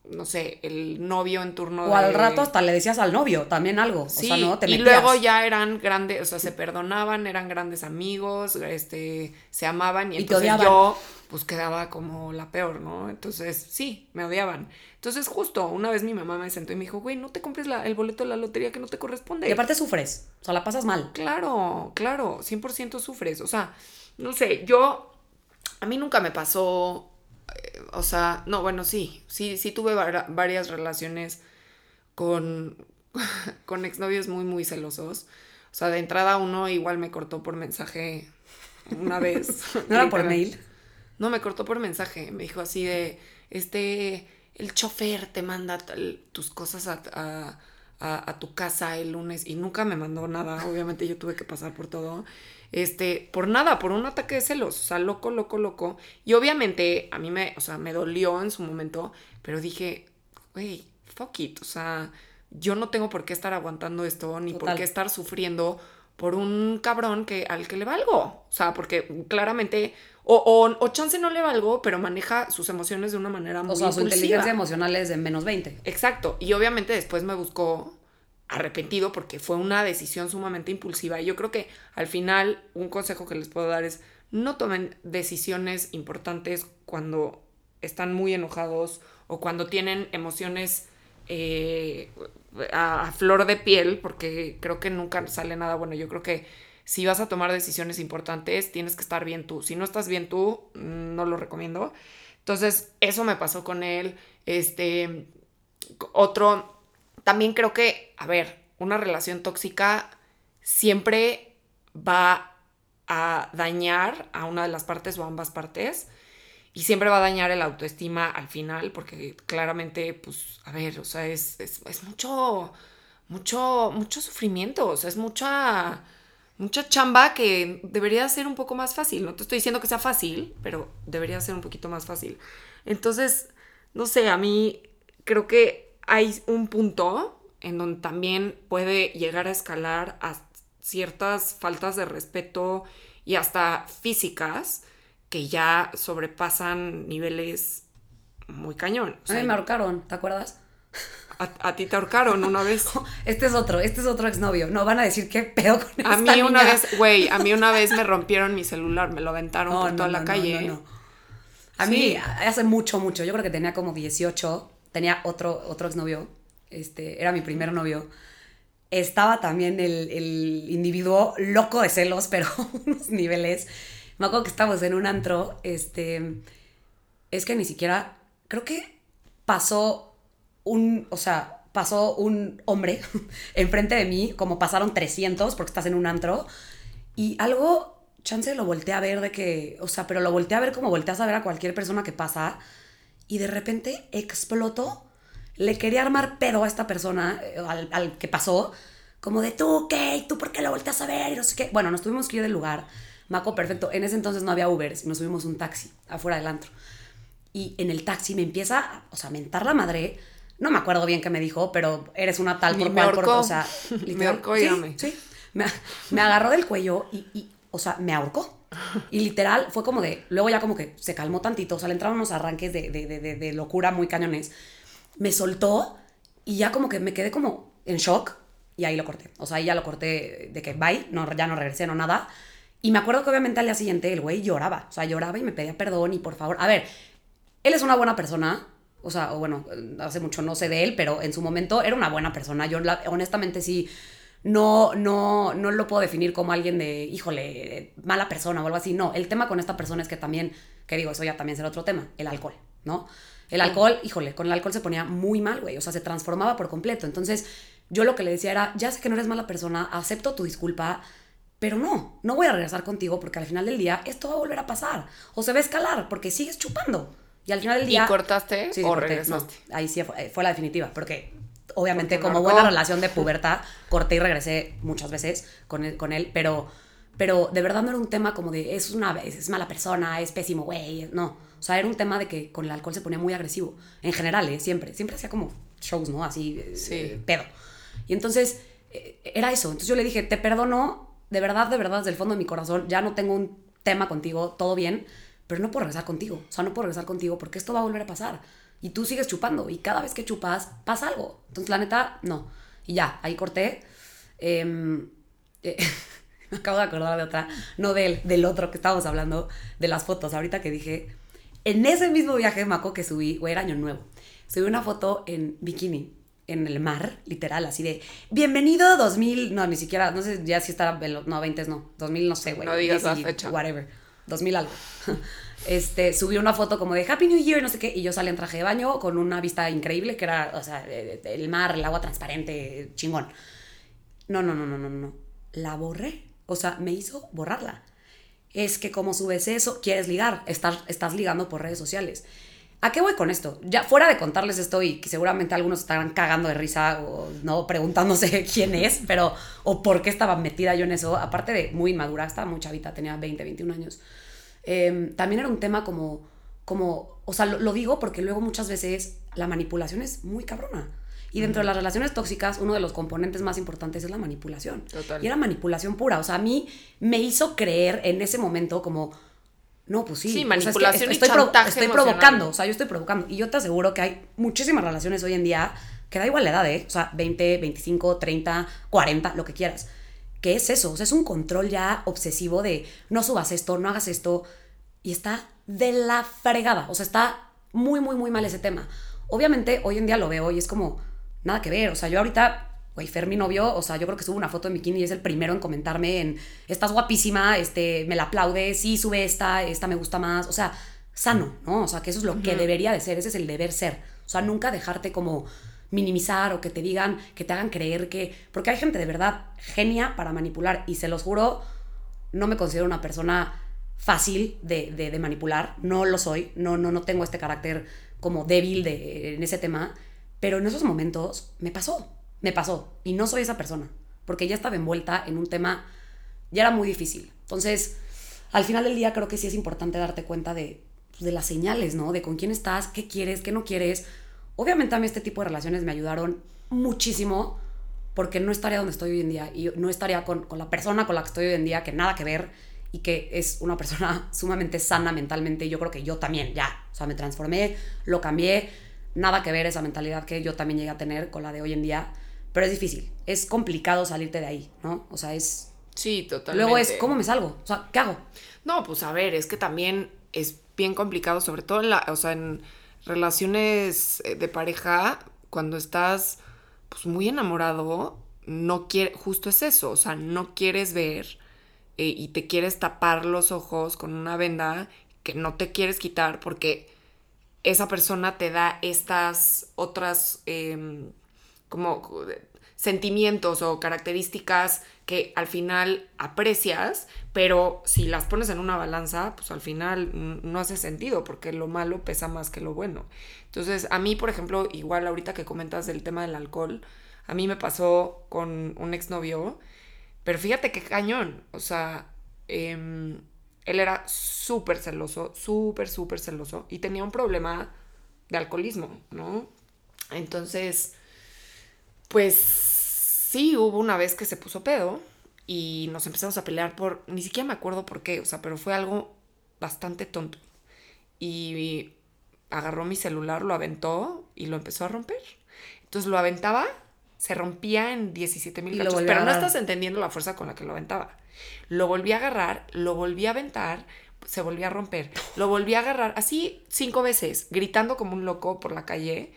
S2: no sé, el novio en turno
S1: o al rato hasta le decías al novio también algo. Sí, o sea, ¿no?
S2: y luego ya eran grandes, o sea, se perdonaban, eran grandes amigos, este, se amaban y, entonces yo pues quedaba como la peor, ¿no? Entonces, sí, me odiaban. Entonces, justo, una vez mi mamá me sentó y me dijo, güey, no te compres el boleto de la lotería que no te corresponde.
S1: Y aparte sufres, o sea, la pasas mal.
S2: Claro, claro, 100% sufres. O sea, no sé, yo, a mí nunca me pasó o sea, no, bueno, sí, sí, sí tuve varias relaciones con, [LAUGHS] con exnovios muy, muy celosos. O sea, de entrada uno igual me cortó por mensaje una vez. [LAUGHS]
S1: ¿No era por mail?
S2: No, me cortó por mensaje. Me dijo así de, este, el chofer te manda tus cosas a, a, tu casa el lunes y nunca me mandó nada. Obviamente yo tuve que pasar por todo este, por nada, por un ataque de celos, o sea, loco, loco, loco. Y obviamente a mí me, o sea, me dolió en su momento, pero dije, güey, fuck it, o sea, yo no tengo por qué estar aguantando esto, ni por qué estar sufriendo por un cabrón que, al que le valgo. O sea, porque claramente, o, o, chance no le valgo, pero maneja sus emociones de una manera muy O sea, su
S1: inteligencia emocional es de menos 20.
S2: Exacto. Y obviamente después me buscó arrepentido porque fue una decisión sumamente impulsiva. Y yo creo que al final un consejo que les puedo dar es no tomen decisiones importantes cuando están muy enojados o cuando tienen emociones eh, a, flor de piel, porque creo que nunca sale nada bueno. Yo creo que si vas a tomar decisiones importantes, tienes que estar bien tú. Si no estás bien tú, no lo recomiendo. Entonces, eso me pasó con él. Este, otro, también creo que, a ver, una relación tóxica siempre va a dañar a una de las partes o a ambas partes y siempre va a dañar el autoestima al final porque claramente, pues, a ver, o sea, es, mucho, mucho, mucho sufrimiento, o sea, es mucha, mucha chamba que debería ser un poco más fácil. No te estoy diciendo que sea fácil, pero debería ser un poquito más fácil. Entonces, no sé, a mí creo que hay un punto en donde también puede llegar a escalar a ciertas faltas de respeto y hasta físicas que ya sobrepasan niveles muy cañón.
S1: a mí me ahorcaron, ¿te acuerdas?
S2: A, ti te ahorcaron una vez. [LAUGHS]
S1: Este es otro, este es otro exnovio. No, van a decir qué pedo con
S2: A mí una vez, güey, a mí una vez me [LAUGHS] rompieron mi celular, me lo aventaron por toda la calle.
S1: A mí hace mucho, mucho, yo creo que tenía como 18 tenía otro, otro exnovio, este, era mi primer novio. Estaba también el, el individuo loco de celos, [LAUGHS] pero unos niveles. Me acuerdo que estábamos en un antro, este, es que ni siquiera, creo que pasó un, o sea, pasó un hombre [LAUGHS] enfrente de mí, como pasaron 300 porque estás en un antro, y algo, chance lo volteé a ver de que, o sea, pero lo volteé a ver como volteas a ver a cualquier persona que pasa, y de repente explotó. Le quería armar pedo a esta persona, eh, al, que pasó, como de tú, ¿qué? ¿Tú por qué lo volteas a ver? Y no sé qué. Bueno, nos tuvimos que ir del lugar. Maco, perfecto. En ese entonces no había Uber, nos subimos un taxi afuera del antro. Y en el taxi me empieza, o sea, a mentar la madre. No me acuerdo bien qué me dijo, pero eres una tal por cual, por, o sea, [LAUGHS]
S2: literal, me
S1: sí, sí. Me, me, agarró del cuello y, y, o sea, me ahorcó. Y literal fue como de, luego ya como que se calmó tantito, o sea, le entraron unos arranques de, de, de, de locura muy cañones. Me soltó y ya como que me quedé como en shock y ahí lo corté. O sea, ahí ya lo corté de que bye, no, ya no regresé, no nada. Y me acuerdo que obviamente al día siguiente el güey lloraba, o sea, lloraba y me pedía perdón y por favor, a ver, él es una buena persona, o sea, o bueno, hace mucho no sé de él, pero en su momento era una buena persona. Yo honestamente sí no, no, no lo puedo definir como alguien de, híjole, mala persona o algo así. No, el tema con esta persona es que también, que digo, eso ya también será otro tema, el alcohol, ¿no? El alcohol, híjole, con el alcohol se ponía muy mal, güey, o sea, se transformaba por completo. Entonces, yo lo que le decía era, ya sé que no eres mala persona, acepto tu disculpa, pero no, no voy a regresar contigo porque al final del día esto va a volver a pasar. O se va a escalar porque sigues chupando. Y al final del día...
S2: ¿Y cortaste o regresaste?
S1: ahí sí fue, fue, la definitiva, porque obviamente como buena relación de pubertad, [LAUGHS] corté y regresé muchas veces con él, con él pero, pero de verdad no era un tema como de es una es mala persona, es pésimo, güey, no. O sea, era un tema de que con el alcohol se ponía muy agresivo. En general, ¿eh? siempre. Siempre hacía como shows, ¿no? Así, eh,
S2: Sí.
S1: pedo. Y entonces, eh, era eso. Entonces yo le dije, te perdono, de verdad, de verdad, desde el fondo de mi corazón, ya no tengo un tema contigo, todo bien, pero no puedo regresar contigo. O sea, no puedo regresar contigo porque esto va a volver a pasar. Y tú sigues chupando y cada vez que chupas pasa algo. Entonces, la neta, no. Y ya, ahí corté. Em, eh, [LAUGHS] me acabo de acordar de otra, no del, del otro que estábamos hablando, de las fotos. Ahorita que dije, en ese mismo viaje, Maco, que subí, güey, era año nuevo, subí una foto en bikini, en el mar, literal, así de, bienvenido 2000, no, ni siquiera, no sé ya si estará, en los- no, 20 no, 2000 no sé, güey.
S2: No digas la
S1: 10 y
S2: fecha.
S1: Whatever, 2000 algo. [LAUGHS] Este, subí una foto como de Happy New Year, no sé qué, y yo salí en traje de baño con una vista increíble, que era, o sea, el mar, el agua transparente, chingón. No, no, no, no, no, no. La borré. O sea, me hizo borrarla. Es que como subes eso, quieres ligar. Estás, estás ligando por redes sociales. ¿A qué voy con esto? Ya fuera de contarles esto y que seguramente algunos estarán cagando de risa o no preguntándose [LAUGHS] quién es, pero o por qué estaba metida yo en eso, aparte de muy inmadura, estaba muy chavita, tenía 20, 21 años. Eh, también era un tema como, como o sea, lo, lo digo porque luego muchas veces la manipulación es muy cabrona. Y dentro de las relaciones tóxicas, uno de los componentes más importantes es la manipulación.
S2: Total.
S1: Y era manipulación pura. O sea, a mí me hizo creer en ese momento como, no, pues sí.
S2: Sí,
S1: o sea, es que
S2: manipulación y
S1: estoy,
S2: chantaje
S1: estoy provocando. O sea, yo estoy provocando. Y yo te aseguro que hay muchísimas relaciones hoy en día que da igual la edad, ¿eh? O sea, 20, 25, 30, 40, lo que quieras. ¿Qué es eso? O sea, es un control ya obsesivo de no subas esto, no hagas esto. Y está de la fregada. O sea, está muy, muy, muy mal ese tema. Obviamente, hoy en día lo veo y es como, nada que ver. O sea, yo ahorita, güey, Fer, mi novio, o sea, yo creo que subo una foto en bikini y es el primero en comentarme en, estás guapísima, este, me la aplaude, sí, sube esta, esta me gusta más. O sea, sano, ¿no? O sea, que eso es lo que debería de ser, ese es el deber ser. O sea, nunca dejarte como minimizar o que te digan, que te hagan creer que... Porque hay gente de verdad genia para manipular y se los juro, no me considero una persona fácil de, de- de manipular, no lo soy, no, no, no tengo este carácter como débil de, en ese tema, pero en esos momentos me pasó, me pasó y no soy esa persona, porque ya estaba envuelta en un tema, ya era muy difícil. Entonces, al final del día creo que sí es importante darte cuenta de, pues, de las señales, ¿no? De con quién estás, qué quieres, qué no quieres. Obviamente a mí este tipo de relaciones me ayudaron muchísimo porque no estaría donde estoy hoy en día y no estaría con, con la persona con la que estoy hoy en día, que nada que ver y que es una persona [LAUGHS] sumamente sana mentalmente. Y yo creo que yo también, ya, o sea, me transformé, lo cambié, nada que ver esa mentalidad que yo también llegué a tener con la de hoy en día, pero es difícil, es complicado salirte de ahí, ¿no? O sea, es...
S2: Sí, totalmente.
S1: Luego es, ¿cómo me salgo? O sea, ¿qué hago?
S2: No, pues a ver, es que también es bien complicado, sobre todo en la, o sea, en relaciones eh, de pareja, cuando estás pues muy enamorado, no quiere, justo es eso, o sea, no quieres ver eh, y te quieres tapar los ojos con una venda que no te quieres quitar porque esa persona te da estas otras em, como sentimientos o características que al final aprecias, pero si las pones en una balanza, pues al final no hace sentido porque lo malo pesa más que lo bueno. Entonces, a mí, por ejemplo, igual ahorita que comentas del tema del alcohol, a mí me pasó con un exnovio, pero fíjate qué cañón, o sea, em, él era súper celoso, súper, súper celoso y tenía un problema de alcoholismo, ¿no? Entonces, pues sí, hubo una vez que se puso pedo y nos empezamos a pelear por, ni siquiera me acuerdo por qué, o sea, pero fue algo bastante tonto. Y agarró mi celular, lo aventó y lo empezó a romper. Entonces lo aventaba, se rompía en 17 mil cachos,
S1: volvió
S2: pero no estás entendiendo la fuerza con la que lo aventaba. Lo volví a agarrar, lo volví a aventar, se volvía a romper. Lo volví a agarrar así cinco veces, gritando como un loco por la calle.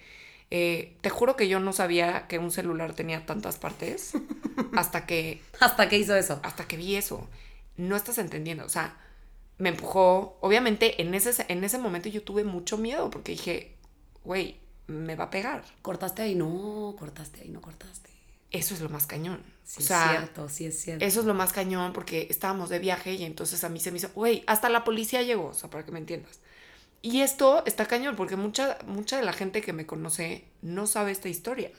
S2: Eh, te juro que yo no sabía que un celular tenía tantas partes [LAUGHS] hasta que
S1: ¿Hasta qué hizo eso?
S2: hasta que vi eso. No estás entendiendo. O sea, me empujó. Obviamente, en ese, en ese momento yo tuve mucho miedo porque dije, güey, me va a pegar.
S1: ¿Cortaste ahí? No, cortaste ahí, no cortaste.
S2: Eso es lo más cañón.
S1: Sí,
S2: o sea,
S1: es cierto, sí es cierto.
S2: eso es lo más cañón porque estábamos de viaje y entonces a mí se me hizo, güey, hasta la policía llegó, o sea, para que me entiendas. Y esto está cañón porque mucha, mucha de la gente que me conoce no sabe esta historia.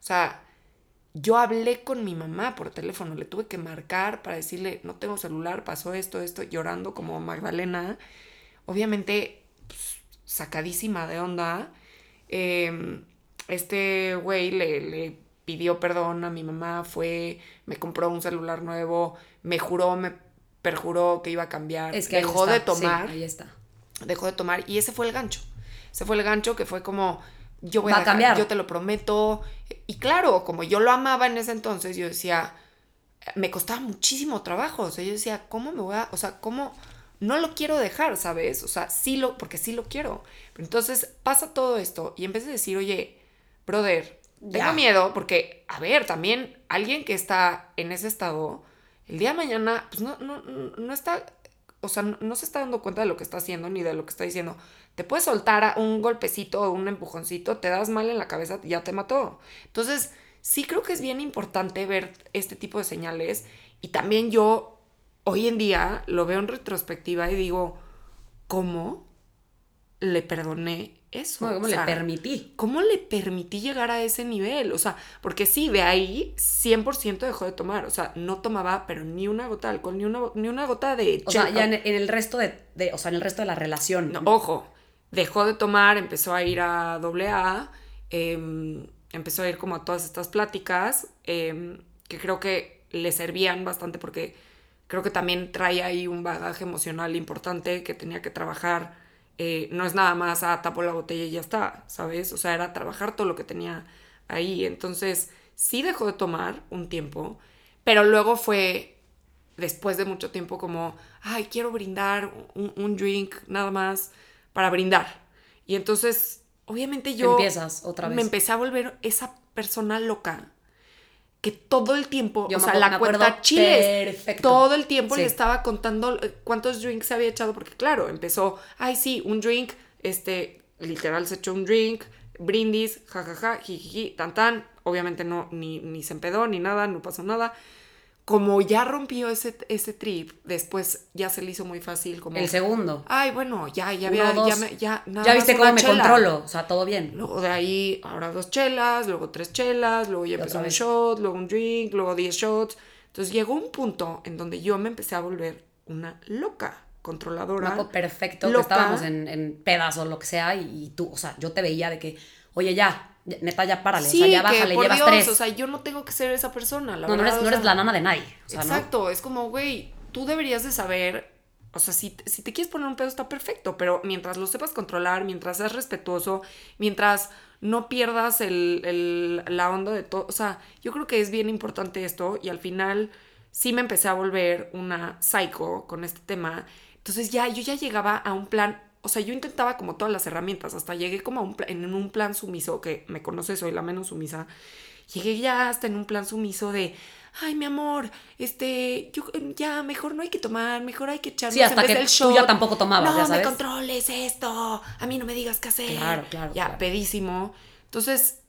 S2: O sea, yo hablé con mi mamá por teléfono, le tuve que marcar para decirle, no tengo celular, pasó esto, esto, llorando como Magdalena. Obviamente, pues, sacadísima de onda. Em, este güey le, le pidió perdón a mi mamá, fue, me compró un celular nuevo, me juró, me perjuró que iba a cambiar.
S1: Es que
S2: dejó de
S1: sí,
S2: tomar.
S1: ahí está.
S2: Dejó de tomar. Y ese fue el gancho. Ese fue el gancho que fue como, yo voy
S1: Va
S2: a dejar,
S1: cambiar.
S2: yo te lo prometo. Y claro, como yo lo amaba en ese entonces, yo decía, me costaba muchísimo trabajo. O sea, yo decía, ¿cómo me voy a, o sea, cómo no lo quiero dejar, ¿sabes? O sea, sí lo, porque sí lo quiero. Pero entonces pasa todo esto y en vez de decir, oye, brother, tengo miedo porque, a ver, también alguien que está en ese estado, el día de mañana, pues no, no, no está, o sea, no, se está dando cuenta de lo que está haciendo ni de lo que está diciendo. Te puedes soltar un golpecito o un empujoncito, te das mal en la cabeza, ya te mató. Entonces, sí creo que es bien importante ver este tipo de señales y también yo hoy en día lo veo en retrospectiva y digo, ¿cómo le perdoné eso?
S1: No, ¿Cómo
S2: O sea,
S1: le permití?
S2: ¿Cómo le permití llegar a ese nivel? O sea, porque sí, de ahí 100% dejó de tomar. O sea, no tomaba, pero ni una gota de alcohol, ni una, ni una gota de...
S1: O sea, ya en, en el resto de, de- o sea, en el resto de la relación.
S2: No, ojo, dejó de tomar, empezó a ir a AA, em, empezó a ir como a todas estas pláticas em, que creo que le servían bastante porque creo que también trae ahí un bagaje emocional importante que tenía que trabajar. Eh, no es nada más, ah, tapo la botella y ya está, ¿sabes? O sea, era trabajar todo lo que tenía ahí. Entonces, sí dejó de tomar un tiempo, pero luego fue después de mucho tiempo como, ay, quiero brindar un, un drink nada más para brindar. Y entonces, obviamente yo
S1: Empiezas otra vez.
S2: me empecé a volver esa persona loca que todo el tiempo,
S1: Yo
S2: o sea, la cuenta chiles,
S1: perfecto.
S2: todo el tiempo
S1: Sí.
S2: le estaba contando eh, cuántos drinks se había echado, porque claro, empezó, ay, sí, un drink, este, literal se echó un drink, brindis, jajaja, jijiji, tan tan, obviamente no, ni, ni se empedó, ni nada, no pasó nada. Como ya rompió ese, ese trip, después ya se le hizo muy fácil, como,
S1: El segundo.
S2: ay, bueno, ya, ya
S1: Uno,
S2: había,
S1: dos.
S2: ya, me- ya, nada
S1: ya viste cómo me
S2: chela.
S1: controlo. O sea, todo bien.
S2: Luego de ahí, ahora dos chelas, luego tres chelas, luego ya empezó un
S1: vez.
S2: shot, luego un drink, luego diez shots. Entonces llegó un punto en donde yo me empecé a volver una loca, controladora.
S1: acuerdo perfecto que estábamos en, en pedas o lo que sea y, y tú, o sea, yo te veía de que, oye, ya, neta, ya párale.
S2: Sí,
S1: o sea, ya
S2: que
S1: bájale,
S2: por
S1: llevas
S2: Dios,
S1: tres.
S2: o sea, yo no tengo que ser esa persona, la
S1: no, no
S2: verdad.
S1: eres,
S2: o
S1: no eres
S2: sea,
S1: la nana de nadie. O sea, ¿no?
S2: Exacto, es como, güey, tú deberías de saber, o sea, si, si te quieres poner un pedo está perfecto, pero mientras lo sepas controlar, mientras seas respetuoso, mientras no pierdas el, el- la onda de todo, o sea, yo creo que es bien importante esto y al final sí me empecé a volver una psycho con este tema, entonces ya yo ya llegaba a un plan, o sea, yo intentaba como todas las herramientas, hasta llegué como a un en un plan sumiso, que me conoce, soy la menos sumisa, llegué ya hasta en un plan sumiso de, ay, mi amor, este, yo, ya, mejor no hay que tomar, mejor hay que echarnos
S1: Sí, hasta
S2: en vez
S1: que
S2: del
S1: tú
S2: shot.
S1: ya tampoco tomabas,
S2: no,
S1: ya
S2: me
S1: sabes.
S2: controles esto, a mí no me digas qué hacer.
S1: Claro, claro,
S2: Ya,
S1: claro.
S2: pedísimo. Entonces,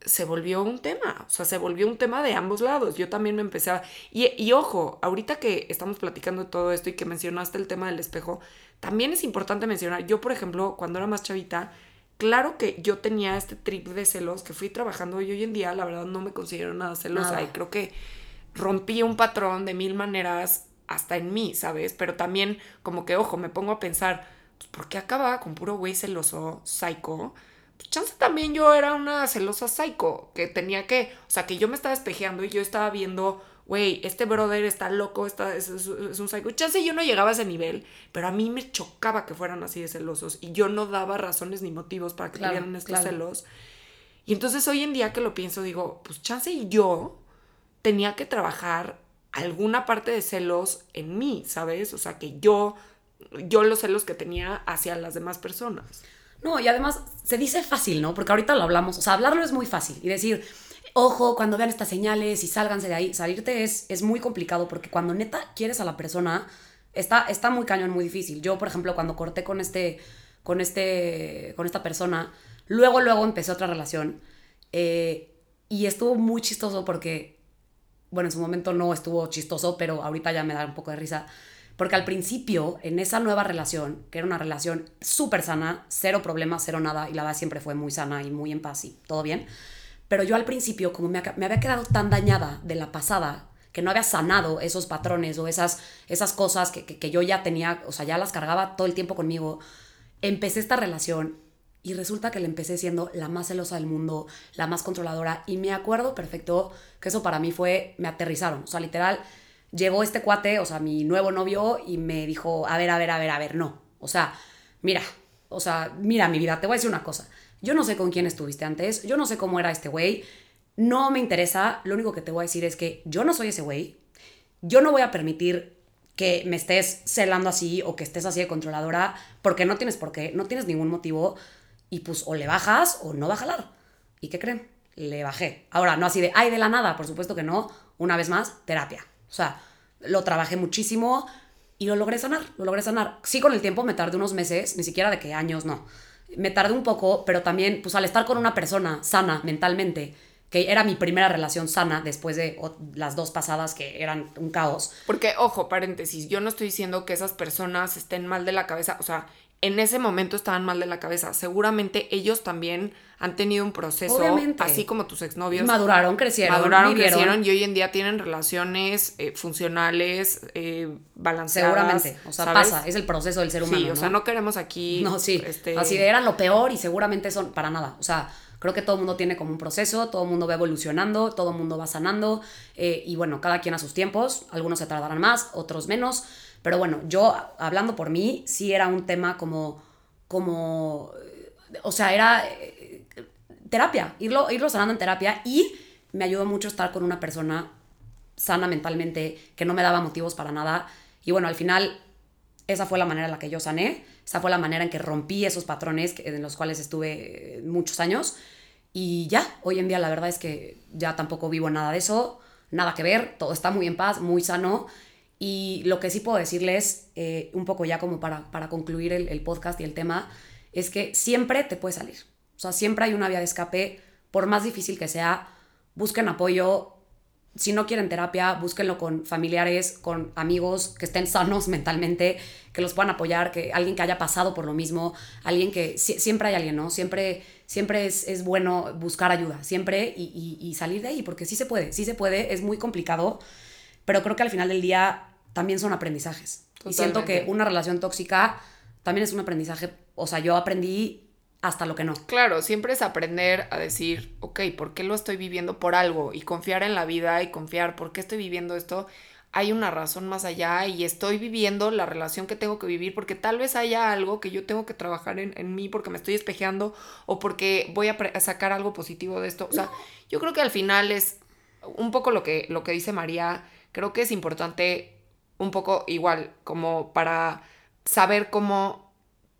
S2: se volvió un tema, o sea, se volvió un tema de ambos lados. Yo también me empecé a... Y, y ojo, ahorita que estamos platicando de todo esto y que mencionaste el tema del espejo, también es importante mencionar, yo por ejemplo, cuando era más chavita, claro que yo tenía este trip de celos que fui trabajando y hoy en día la verdad no me considero nada celosa
S1: Nada.
S2: y creo que rompí un patrón de mil maneras hasta en mí, ¿sabes? Pero también como que, ojo, me pongo a pensar, pues, ¿por qué acaba con puro güey celoso, psycho? Pues chance también yo era una celosa psycho, que tenía que, o sea, que yo me estaba espejeando y yo estaba viendo, güey, este brother está loco, está, es, es- es un psycho. Chance yo no llegaba a ese nivel, pero a mí me chocaba que fueran así de celosos y yo no daba razones ni motivos para que
S1: Claro,
S2: tuvieran estos
S1: claro.
S2: celos. Y entonces hoy en día que lo pienso, digo, pues chance y yo tenía que trabajar alguna parte de celos en mí, ¿sabes? O sea, que yo, yo los celos que tenía hacia las demás personas.
S1: No, y además se dice fácil, ¿no? Porque ahorita lo hablamos, o sea, hablarlo es muy fácil y decir, ojo, cuando vean estas señales y sálganse de ahí, salirte es, es muy complicado porque cuando neta quieres a la persona, está, está muy cañón, muy difícil. Yo, por ejemplo, cuando corté con este, con este, con esta persona, luego, luego empecé otra relación eh, y estuvo muy chistoso porque, bueno, en su momento no estuvo chistoso, pero ahorita ya me da un poco de risa. Porque al principio, en esa nueva relación, que era una relación súper sana, cero problemas, cero nada, y la verdad siempre fue muy sana y muy en paz y todo bien. Pero yo al principio, como me, había quedado tan dañada de la pasada, que no había sanado esos patrones o esas, esas cosas que, que, que yo ya tenía, o sea, ya las cargaba todo el tiempo conmigo, empecé esta relación y resulta que le empecé siendo la más celosa del mundo, la más controladora. Y me acuerdo perfecto que eso para mí fue, me aterrizaron. O sea, literal, llegó este cuate, o sea, mi nuevo novio, y me dijo, a ver, a ver, a ver, a ver, no. O sea, mira, o sea, mira mi vida, te voy a decir una cosa. Yo no sé con quién estuviste antes, yo no sé cómo era este güey, no me interesa, lo único que te voy a decir es que yo no soy ese güey, yo no voy a permitir que me estés celando así o que estés así de controladora, porque no tienes por qué, no tienes ningún motivo, y pues o le bajas o no va a jalar. ¿Y qué creen? Le bajé. Ahora, no así de, ay, de la nada, por supuesto que no, una vez más, terapia. O sea, lo trabajé muchísimo y lo logré sanar, lo logré sanar. Sí, con el tiempo me tardé unos meses, ni siquiera de qué años, no. Me tardé un poco, pero también, pues al estar con una persona sana mentalmente, que era mi primera relación sana después de las dos pasadas que eran un caos.
S2: Porque, ojo, paréntesis, yo no estoy diciendo que esas personas estén mal de la cabeza, o sea, en ese momento estaban mal de la cabeza. Seguramente ellos también han tenido un proceso, así como tus exnovios.
S1: Maduraron, crecieron.
S2: Maduraron, crecieron y hoy en día tienen relaciones eh, funcionales, eh, balanceadas. Seguramente,
S1: o sea, pasa, es el proceso del ser humano.
S2: Sí, o sea, no queremos aquí...
S1: No, sí, este... así de eran lo peor y seguramente son para nada. O sea, creo que todo el mundo tiene como un proceso, todo el mundo va evolucionando, todo el mundo va sanando eh, y bueno, cada quien a sus tiempos, algunos se tardarán más, otros menos pero bueno, yo hablando por mí, sí era un tema como, como, o sea, era eh, terapia, irlo, irlo sanando en terapia y me ayudó mucho estar con una persona sana mentalmente, que no me daba motivos para nada. Y bueno, al final, esa fue la manera en la que yo sané, esa fue la manera en que rompí esos patrones en los cuales estuve muchos años. Y ya, hoy en día la verdad es que ya tampoco vivo nada de eso, nada que ver, todo está muy en paz, muy sano y lo que sí puedo decirles, eh, un poco ya como para, para concluir el, el, podcast y el tema, es que siempre te puede salir. O sea, siempre hay una vía de escape, por más difícil que sea, busquen apoyo. Si no quieren terapia, búsquenlo con familiares, con amigos que estén sanos [LAUGHS] mentalmente, que los puedan apoyar, que alguien que haya pasado por lo mismo, alguien que siempre hay alguien, ¿no? Siempre, siempre es, es bueno buscar ayuda, siempre y, y, y salir de ahí, porque sí se puede, sí se puede, es muy complicado pero creo que al final del día también son aprendizajes. Y siento que una relación tóxica también es un aprendizaje, o sea, yo aprendí hasta lo que no.
S2: Claro, siempre es aprender a decir, ok, ¿por qué lo estoy viviendo por algo? Y confiar en la vida y confiar, ¿por qué estoy viviendo esto? Hay una razón más allá y estoy viviendo la relación que tengo que vivir porque tal vez haya algo que yo tengo que trabajar en, en mí porque me estoy espejeando o porque voy a, a, sacar algo positivo de esto. O sea, yo creo que al final es un poco lo que, lo que dice María creo que es importante un poco igual, como para saber cómo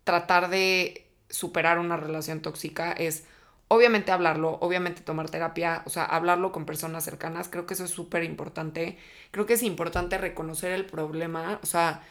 S2: tratar de superar una relación tóxica, es obviamente hablarlo, obviamente tomar terapia, o sea, hablarlo con personas cercanas, creo que eso es súper importante. Creo que es importante reconocer el problema, o sea,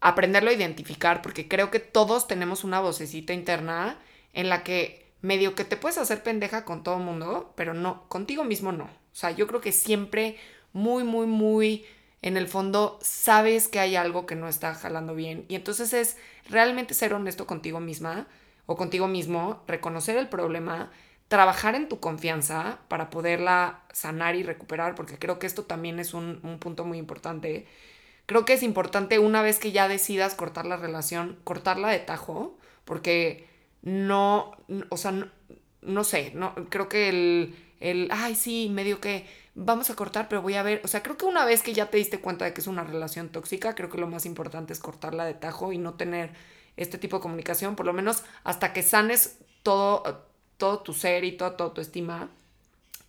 S2: aprenderlo a identificar, porque creo que todos tenemos una vocecita interna en la que medio que te puedes hacer pendeja con todo el mundo, pero no, contigo mismo no. O sea, yo creo que siempre muy, muy, muy en el fondo sabes que hay algo que no está jalando bien. Y entonces es realmente ser honesto contigo misma o contigo mismo, reconocer el problema, trabajar en tu confianza para poderla sanar y recuperar, porque creo que esto también es un, punto muy importante. Creo que es importante una vez que ya decidas cortar la relación, cortarla de tajo, porque no, o sea, no, no sé, no, creo que el, el, ay, sí, medio que vamos a cortar, pero voy a ver, o sea, creo que una vez que ya te diste cuenta de que es una relación tóxica, creo que lo más importante es cortarla de tajo y no tener este tipo de comunicación, por lo menos hasta que sanes todo, todo tu ser y toda tu autoestima.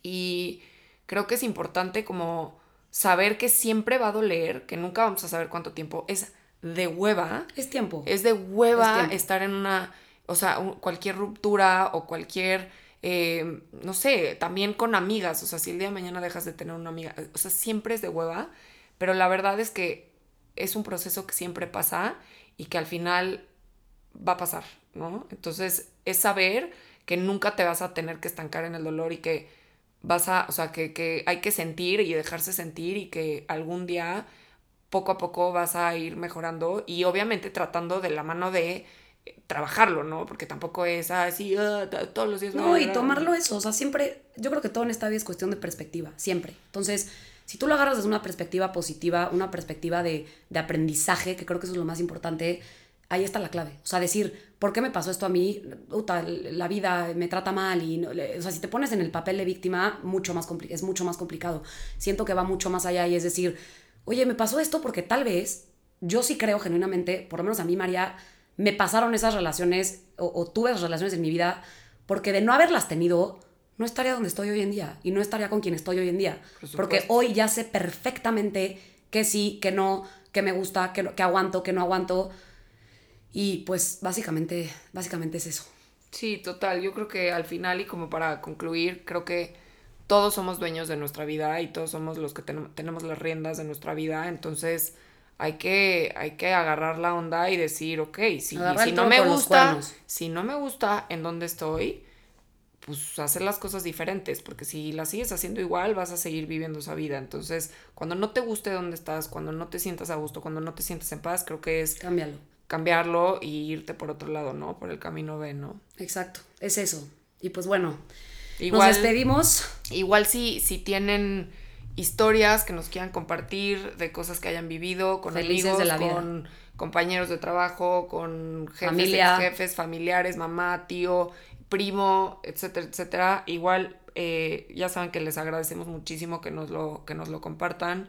S2: Y creo que es importante como saber que siempre va a doler, que nunca vamos a saber cuánto tiempo, es de hueva.
S1: Es tiempo.
S2: Es de hueva estar en una, o sea, cualquier ruptura o cualquier eh, no sé, también con amigas, o sea, si el día de mañana dejas de tener una amiga, o sea, siempre es de hueva, pero la verdad es que es un proceso que siempre pasa y que al final va a pasar, ¿no? Entonces, es saber que nunca te vas a tener que estancar en el dolor y que vas a, o sea, que, que hay que sentir y dejarse sentir y que algún día poco a poco vas a ir mejorando y obviamente tratando de la mano de trabajarlo, ¿no? Porque tampoco es así, ah, todos los días.
S1: No, y tomarlo eso, o sea, siempre, yo creo que todo en esta vida es cuestión de perspectiva, siempre. Entonces, si tú lo agarras desde una perspectiva positiva, una perspectiva de, de aprendizaje, que creo que eso es lo más importante, ahí está la clave. O sea, decir, ¿por qué me pasó esto a mí? la vida me trata mal. Y, o sea, si te pones en el papel de víctima, mucho más es mucho más complicado. Siento que va mucho más allá y es decir, oye, me pasó esto porque tal vez yo sí creo genuinamente, por lo menos a mí, María, me pasaron esas relaciones o, tuve esas relaciones en mi vida porque de no haberlas tenido, no estaría donde estoy hoy en día y no estaría con quien estoy hoy en día. Porque hoy ya sé perfectamente que sí, que no, que me gusta, que, que aguanto, que no aguanto. Y pues básicamente, básicamente es eso.
S2: Sí, total. Yo creo que al final y como para concluir, creo que todos somos dueños de nuestra vida y todos somos los que tenemos las riendas de nuestra vida. Entonces hay que, hay que agarrar la onda y decir, ok, si, si no me gusta, si no me gusta en dónde estoy, pues hacer las cosas diferentes, porque si las sigues haciendo igual, vas a seguir viviendo esa vida. Entonces, cuando no te guste dónde estás, cuando no te sientas a gusto, cuando no te sientes en paz, creo que es...
S1: Cámbialo.
S2: Cambiarlo y irte por otro lado, ¿no? Por el camino B, ¿no?
S1: Exacto, es eso. Y pues bueno, igual, nos despedimos.
S2: Igual si, si tienen historias que nos quieran compartir de cosas que hayan vivido con amigos, con compañeros de trabajo, con jefes, jefes, familiares, mamá, tío, primo, etcétera, etcétera. Igual eh, ya saben que les agradecemos muchísimo que nos lo, que nos lo compartan.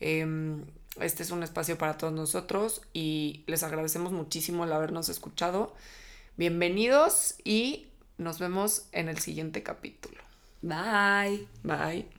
S2: Em, este es un espacio para todos nosotros y les agradecemos muchísimo el habernos escuchado. Bienvenidos y nos vemos en el siguiente capítulo.
S1: Bye.
S2: Bye.